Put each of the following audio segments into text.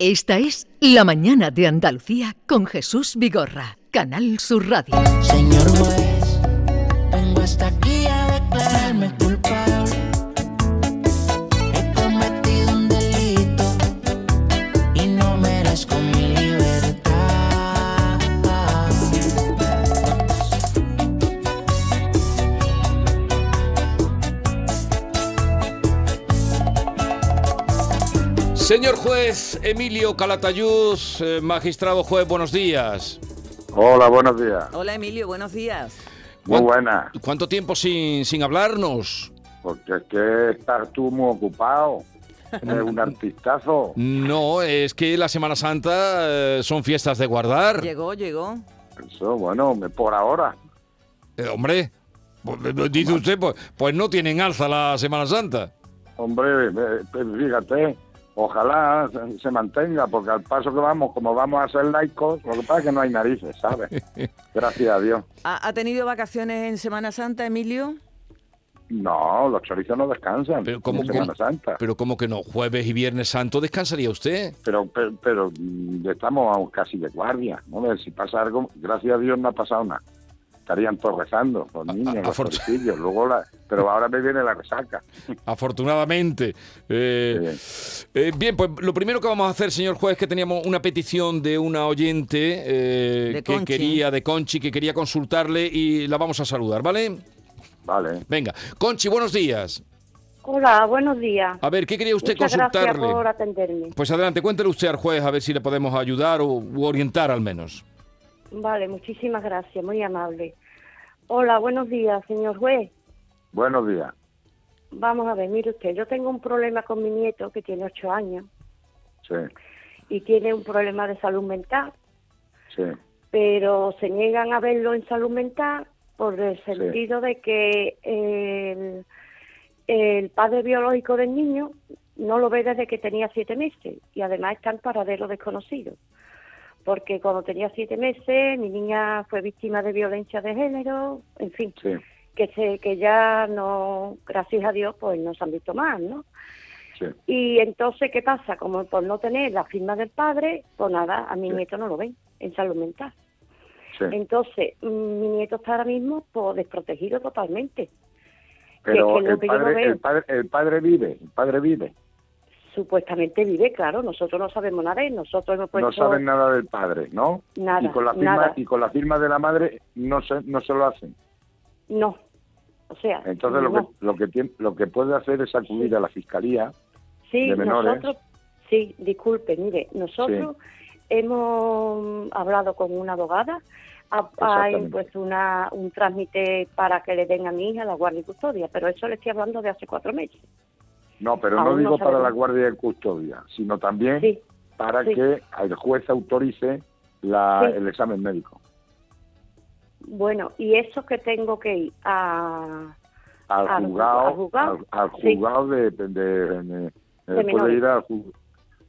Esta es La Mañana de Andalucía con Jesús Vigorra, Canal Sur Radio. Señor juez, vengo hasta Señor juez Emilio Calatayud, eh, magistrado juez, buenos días. Hola, buenos días. Hola Emilio, buenos días. Muy ¿Cuán- buena. ¿Cuánto tiempo sin, sin hablarnos? Porque es que estás tú muy ocupado. Eres un artistazo. No, es que la Semana Santa eh, son fiestas de guardar. Llegó, llegó. Eso, bueno, por ahora. Eh, hombre, pues, dice usted, pues, pues no tienen alza la Semana Santa. Hombre, fíjate, ojalá se- mantenga, porque al paso que vamos, como vamos a ser laicos, lo que pasa es que no hay narices, ¿sabes? Gracias a Dios. ¿Ha, tenido vacaciones en Semana Santa, Emilio? No, los chorizos no descansan Pero ¿cómo- en Semana? Santa. Pero como que no, jueves y viernes santo descansaría usted. Pero, pero, pero, mm, estamos aún casi de guardia. ¿no? A ver, Si pasa algo, gracias a Dios no ha pasado nada. Estarían todos rezando, los niños, a- los afortun- choricillos. Luego la, pero ahora me viene la resaca. Afortunadamente. Eh, eh, bien, pues lo primero que vamos a hacer, señor juez, es que teníamos una petición de una oyente eh, De que Conchi. quería, de Conchi, que quería consultarle y la vamos a saludar, ¿vale? Vale. Venga, Conchi, buenos días. Hola, buenos días. A ver, ¿qué quería usted Muchas gracias consultarle? por atenderme. Pues adelante, cuéntele usted al juez a ver si le podemos ayudar o u orientar al menos. Vale, muchísimas gracias, muy amable. Hola, buenos días, señor juez. Buenos días. Vamos a ver, mire usted, yo tengo un problema con mi nieto que tiene ocho años Sí, y tiene un problema de salud mental, sí, pero se niegan a verlo en salud mental por el sentido de que el, el padre biológico del niño no lo ve desde que tenía siete meses y además está en paradero desconocido. Porque cuando tenía siete meses mi niña fue víctima de violencia de género, en fin, sí, que se que ya no, gracias a Dios, pues no se han visto más, ¿no? sí. Y entonces, ¿qué pasa? Como por no tener la firma del padre, pues nada, a mi Sí. nieto no lo ven en salud mental. sí. Entonces, mm, mi nieto está ahora mismo pues, desprotegido totalmente. Pero que el que no padre, veo- el, padre, el padre vive, el padre vive. Supuestamente vive, claro, nosotros no sabemos nada él, nosotros hemos puesto... No saben nada del padre, ¿no? Nada, y con la firma, nada. y con la firma de la madre no se, no se lo hacen. No, o sea... Entonces lo que lo que tiene, lo que puede hacer es acudir a la fiscalía. Sí, de menores. nosotros, sí, disculpe, mire, nosotros hemos hablado con una abogada, ha, impuesto una, un trámite para que le den a mi hija la guardia y custodia, pero eso le estoy hablando de hace cuatro meses. No, pero no Aún no digo para la guardia y custodia, sino también Sí, para sí. que el juez autorice la, Sí. el examen médico. bueno, y eso que tengo que ir a... Al Al juzgado, ju- al juzgado. al, al Sí. juzgado de, de- de- de- eh, puede ir al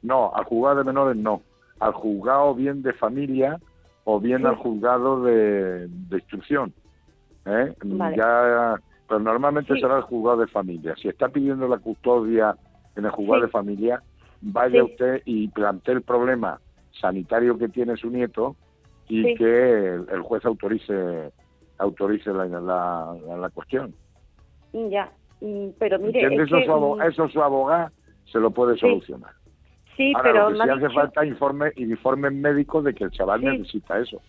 no, al juzgado de menores no, al juzgado bien de familia o bien al juzgado de, de instrucción. ¿eh? Vale. Ya, pero normalmente Sí. será el juzgado de familia. Si está pidiendo la custodia en el juzgado Sí. de familia, vaya Sí. usted y plantee el problema sanitario que tiene su nieto y que el, el juez autorice autorice la, la, la- la cuestión. Ya, mm, pero mire, Eso, que, su mm, eso su abogada se lo puede solucionar. sí, Ahora, pero lo que sí ha hace dicho- falta informe, informes médicos de que el chaval necesita eso.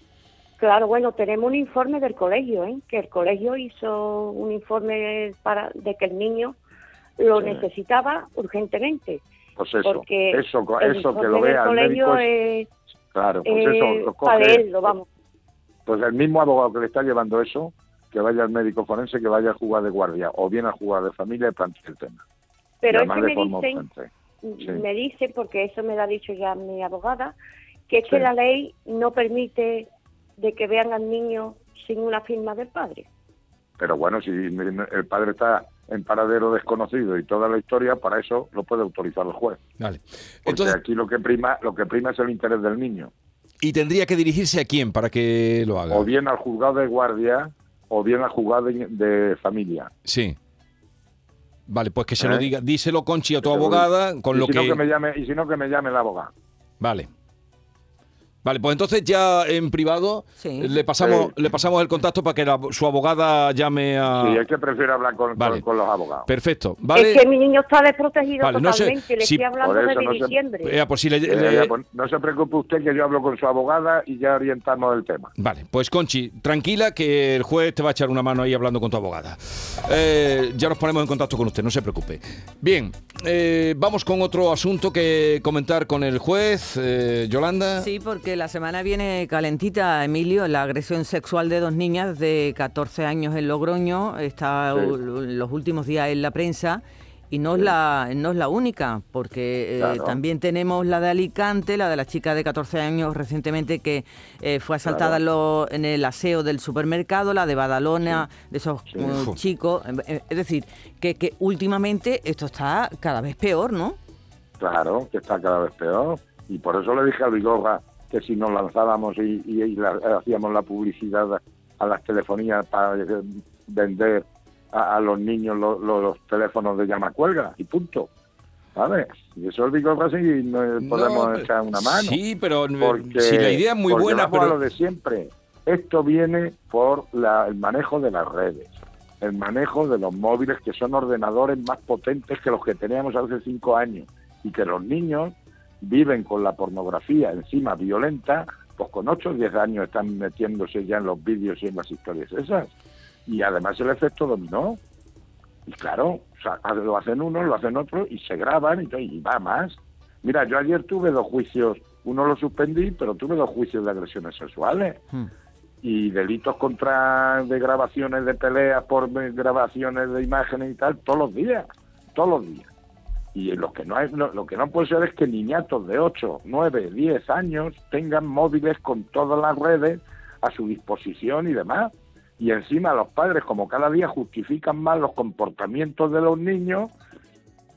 Claro, bueno, tenemos un informe del colegio, ¿eh? que el colegio hizo un informe para de que el niño lo Sí. necesitaba urgentemente. Pues eso, porque eso, eso que lo vea el colegio médico, es- es, claro, pues es eso lo para coge, vamos. pues el mismo abogado que le está llevando eso, que vaya al médico forense, que vaya a jugar de guardia, o bien a jugar de familia y plantee el tema. Pero y es además que de me dicen. Sí. me dicen, porque eso me lo ha dicho ya mi abogada, que es Sí. que la ley no permite de que vean al niño sin una firma del padre. Pero bueno, si el padre está en paradero desconocido y toda la historia, para eso lo puede autorizar el juez. Vale. Porque Entonces, aquí lo que prima, lo que prima es el interés del niño. ¿y tendría que dirigirse a quién para que lo haga? O bien al juzgado de guardia o bien al juzgado de, de familia. Sí. Vale, pues que se lo ¿Eh? diga, díselo Conchi a tu abogada con y lo si que... No que me llame, y si no, que me llame el abogado. Vale. Vale, pues entonces ya en privado Sí. le pasamos Sí. le pasamos el contacto para que la- su abogada llame a... Sí, es que prefiero hablar con, Vale. con, con los abogados. Perfecto, ¿vale? Es que mi niño está desprotegido Vale, no sé totalmente. Le si- estoy hablando eso desde no se- diciembre. Eh, pues si le- Eh, le- pues no se preocupe usted que yo hablo con su abogada y ya orientamos el tema. Vale, pues Conchi, tranquila que el juez te va a echar una mano ahí hablando con tu abogada. Eh, ya nos ponemos en contacto con usted, no se preocupe. Bien, eh, vamos con otro asunto que comentar con el juez, eh, Yolanda. Sí, porque la semana viene calentita, Emilio, la agresión sexual de dos niñas de 14 años en Logroño está Sí. los últimos días en la prensa y no es la no es la única, porque eh, Claro. también tenemos la de Alicante, la de la chica de 14 años recientemente que eh, fue asaltada en, lo- en el aseo del supermercado, la de Badalona, de esos Sí. uh, Uf. chicos, Eh, es decir, que, que últimamente esto está cada vez peor, ¿no? Claro, que está cada vez peor. Y por eso le dije a Vigorra que si nos lanzábamos y, y- y la- hacíamos la publicidad a, a las telefonías para eh, vender a, a los niños lo- lo- los teléfonos de llama cuelga y punto. ¿Vale? Y eso el Vigorra sí nos podemos No, echar una mano. Sí, pero eh, Porque, si la idea es muy buena, pero... lo de siempre. Esto viene por la- el manejo de las redes, el manejo de los móviles que son ordenadores más potentes que los que teníamos hace cinco años y que los niños viven con la pornografía encima violenta, pues con 8 o 10 años están metiéndose ya en los vídeos y en las historias esas. Y además el efecto dominó. Y claro, o sea, lo hacen unos, lo hacen otros y se graban y, va más. Mira, yo ayer tuve dos juicios, uno lo suspendí, pero tuve dos juicios de agresiones sexuales Hmm. y delitos contra de grabaciones de peleas por grabaciones de imágenes y tal todos los días, todos los días. Y lo que no hay, lo, lo que no puede ser es que niñatos de 8, 9, 10 años tengan móviles con todas las redes a su disposición y demás. Y encima los padres, como cada día justifican más los comportamientos de los niños,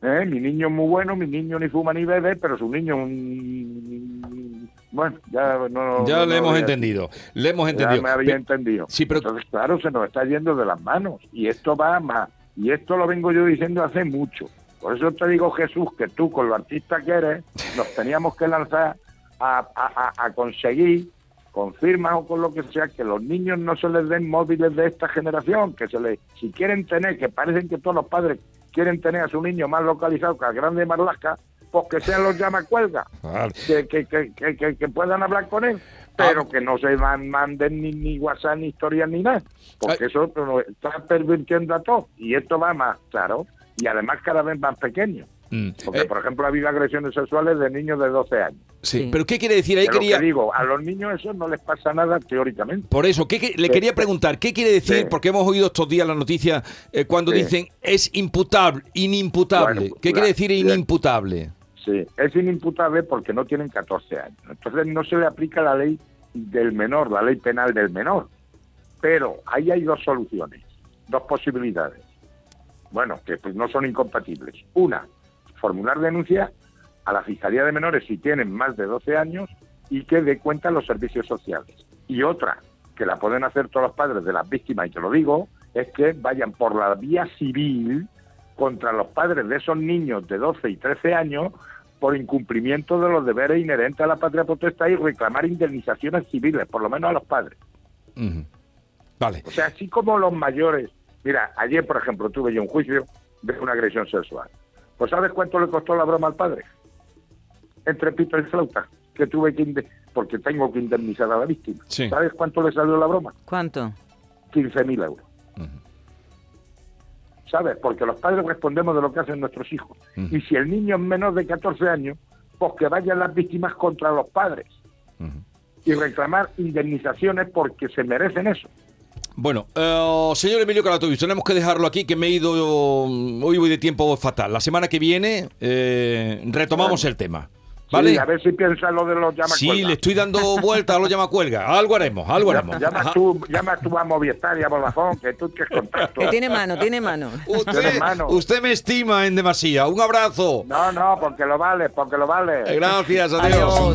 ¿eh? mi niño es muy bueno, mi niño ni fuma ni bebe, pero su niño un... Bueno, ya no... Ya no le hemos entendido, le hemos ya entendido. me había Pe- entendido. Sí, pero- Entonces, claro, se nos está yendo de las manos. Y esto va más. Y esto lo vengo yo diciendo hace mucho. Por eso te digo, Jesús, que tú, con lo artista que eres, nos teníamos que lanzar a, a- a- a conseguir, con firmas o con lo que sea, que los niños no se les den móviles de esta generación, que se les, si quieren tener, que parecen que todos los padres quieren tener a su niño más localizado que al grande Marlasca, pues que sean los llamacuelgas Vale. que, que, que, que, puedan hablar con él, pero que no se van, manden ni, ni WhatsApp, ni historias, ni nada, porque Ay. eso no, está pervirtiendo a todo, y esto va más, claro, y además cada vez más pequeño, Mm, porque eh, por ejemplo ha habido agresiones sexuales de niños de 12 años, sí, Sí. pero ¿qué quiere decir? Ahí lo quería... que digo, a los niños eso no les pasa nada teóricamente. Por eso, ¿qué, qué- le Sí. quería preguntar, ¿qué quiere decir? Sí. Porque hemos oído estos días la noticia eh, cuando Sí. dicen es imputable, inimputable. Bueno, ¿Qué la- quiere decir inimputable? Sí, es inimputable porque no tienen 14 años. Entonces no se le aplica la ley del menor, la ley penal del menor. Pero ahí hay dos soluciones, dos posibilidades. Bueno, que pues no son incompatibles. Una, formular denuncia a la Fiscalía de Menores si tienen más de 12 años y que dé cuenta los servicios sociales. Y otra, que la pueden hacer todos los padres de las víctimas, y te lo digo, es que vayan por la vía civil contra los padres de esos niños de 12 y 13 años por incumplimiento de los deberes inherentes a la patria potestad y reclamar indemnizaciones civiles, por lo menos a los padres. Vale. O sea, así como los mayores. Mira, ayer, por ejemplo, tuve yo un juicio de una agresión sexual. Pues ¿sabes cuánto le costó la broma al padre? Entre pito y flauta, que tuve que... inde- porque tengo que indemnizar a la víctima. Sí. ¿Sabes cuánto le salió la broma? ¿Cuánto? 15.000 euros. ¿Sabes? Porque los padres respondemos de lo que hacen nuestros hijos. Y si el niño es menor de 14 años, pues que vayan las víctimas contra los padres y reclamar indemnizaciones porque se merecen eso. Bueno, eh, señor Emilio Calatovis, tenemos que dejarlo aquí, que me he ido, hoy voy de tiempo fatal. La semana que viene eh, retomamos Bueno. el tema. ¿Vale? Sí, a ver si piensa lo de los llamacuelgas. Sí, le estoy dando vuelta a los llamacuelga. Algo haremos, algo haremos. Llama tú, llama tú a Movistar y a Vodafone, que tú tienes contacto. Que tiene mano, tiene mano. Usted, usted me estima en demasía. Un abrazo. No, no, porque lo vale, porque lo vale. Gracias, adiós.